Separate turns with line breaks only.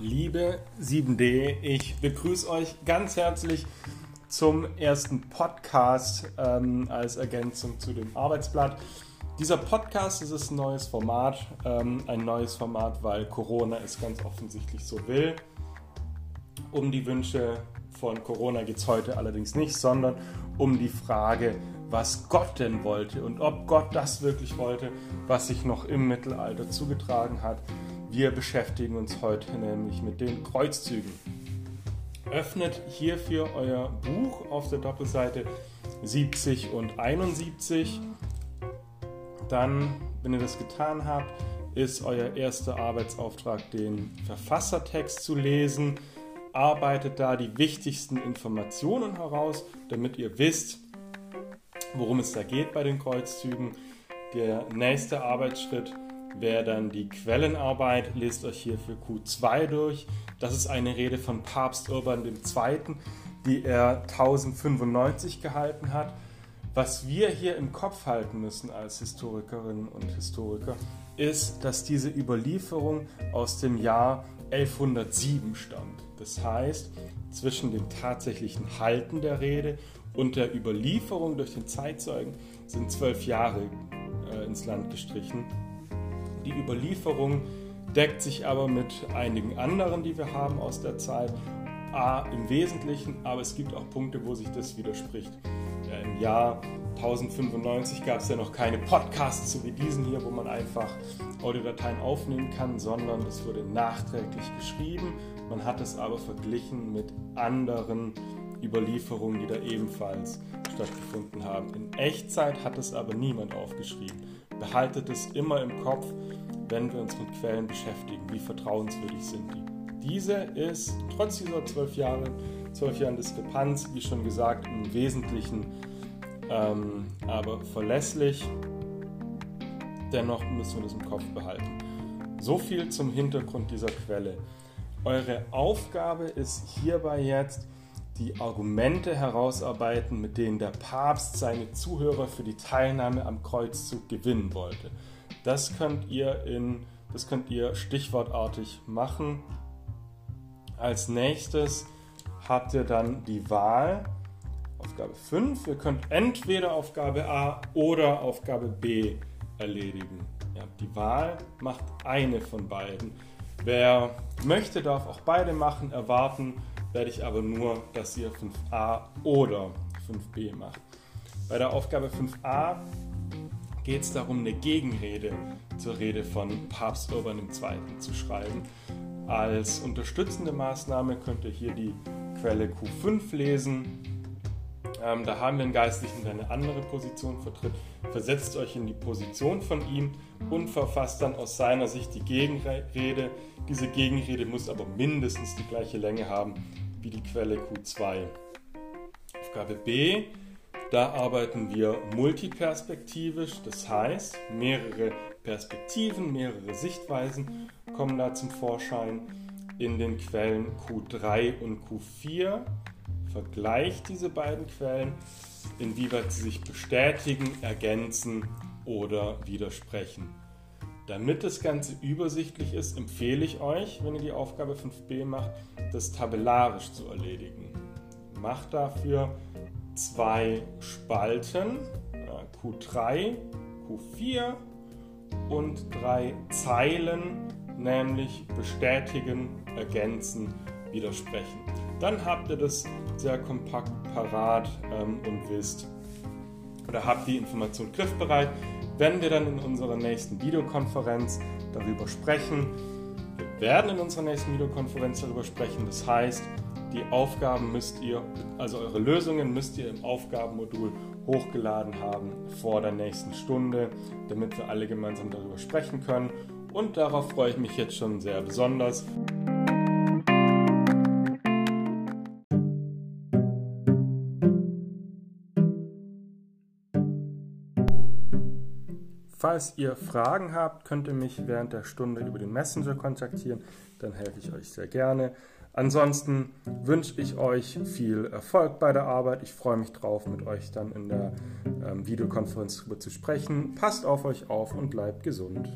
Liebe 7D, ich begrüße euch ganz herzlich zum ersten Podcast ähm, als Ergänzung zu dem Arbeitsblatt. Dieser Podcast ist ein neues Format, ähm, ein neues Format, weil Corona es ganz offensichtlich so will. Um die Wünsche von Corona geht es heute allerdings nicht, sondern um die Frage, was Gott denn wollte und ob Gott das wirklich wollte, was sich noch im Mittelalter zugetragen hat. Wir beschäftigen uns heute nämlich mit den Kreuzzügen. Öffnet hierfür euer Buch auf der Doppelseite 70 und 71. Dann, wenn ihr das getan habt, ist euer erster Arbeitsauftrag, den Verfassertext zu lesen. Arbeitet da die wichtigsten Informationen heraus, damit ihr wisst, worum es da geht bei den Kreuzzügen. Der nächste Arbeitsschritt wäre dann die Quellenarbeit. Lest euch hier für Q2 durch. Das ist eine Rede von Papst Urban II., die er 1095 gehalten hat. Was wir hier im Kopf halten müssen als Historikerinnen und Historiker, ist, dass diese Überlieferung aus dem Jahr 1107 stammt. Das heißt, zwischen dem tatsächlichen Halten der Rede und der Überlieferung durch den Zeitzeugen sind zwölf Jahre äh, ins Land gestrichen. Die Überlieferung deckt sich aber mit einigen anderen, die wir haben aus der Zeit. A, im Wesentlichen, aber es gibt auch Punkte, wo sich das widerspricht. Ja, Im Jahr 1095 gab es ja noch keine Podcasts so wie diesen hier, wo man einfach Audiodateien aufnehmen kann, sondern das wurde nachträglich geschrieben. Man hat es aber verglichen mit anderen Überlieferungen, die da ebenfalls stattgefunden haben. In Echtzeit hat es aber niemand aufgeschrieben. Behaltet es immer im Kopf, wenn wir uns mit Quellen beschäftigen. Wie vertrauenswürdig sind die? Diese ist trotz dieser zwölf Jahre, zwölf Jahren Diskrepanz, wie schon gesagt, im Wesentlichen ähm, aber verlässlich. Dennoch müssen wir das im Kopf behalten. So viel zum Hintergrund dieser Quelle. Eure Aufgabe ist hierbei jetzt, die Argumente herausarbeiten, mit denen der Papst seine Zuhörer für die Teilnahme am Kreuzzug gewinnen wollte. Das könnt ihr, in, das könnt ihr stichwortartig machen. Als nächstes habt ihr dann die Wahl, Aufgabe 5. Ihr könnt entweder Aufgabe A oder Aufgabe B erledigen. Ihr habt die Wahl, macht eine von beiden. Wer möchte, darf auch beide machen. Erwarten werde ich aber nur, dass ihr 5a oder 5b macht. Bei der Aufgabe 5a geht es darum, eine Gegenrede zur Rede von Papst Urban II. zu schreiben. Als unterstützende Maßnahme könnt ihr hier die Quelle Q5 lesen. Ähm, da haben wir einen Geistlichen, der eine andere Position vertritt. Versetzt euch in die Position von ihm und verfasst dann aus seiner Sicht die Gegenrede. Diese Gegenrede muss aber mindestens die gleiche Länge haben wie die Quelle Q2. Aufgabe B, da arbeiten wir multiperspektivisch, das heißt, mehrere Perspektiven, mehrere Sichtweisen kommen da zum Vorschein in den Quellen Q3 und Q4. Vergleicht diese beiden Quellen, inwieweit sie sich bestätigen, ergänzen oder widersprechen. Damit das Ganze übersichtlich ist, empfehle ich euch, wenn ihr die Aufgabe 5b macht, das tabellarisch zu erledigen. Macht dafür zwei Spalten, Q3, Q4 und drei Zeilen, nämlich bestätigen, ergänzen, widersprechen. Dann habt ihr das sehr kompakt parat ähm, und wisst oder habt die Information griffbereit wenn wir dann in unserer nächsten Videokonferenz darüber sprechen. Wir werden in unserer nächsten Videokonferenz darüber sprechen. Das heißt, die Aufgaben müsst ihr, also eure Lösungen müsst ihr im Aufgabenmodul hochgeladen haben vor der nächsten Stunde, damit wir alle gemeinsam darüber sprechen können. Und darauf freue ich mich jetzt schon sehr besonders. Falls ihr Fragen habt, könnt ihr mich während der Stunde über den Messenger kontaktieren, dann helfe ich euch sehr gerne. Ansonsten wünsche ich euch viel Erfolg bei der Arbeit. Ich freue mich drauf, mit euch dann in der ähm, Videokonferenz darüber zu sprechen. Passt auf euch auf und bleibt gesund.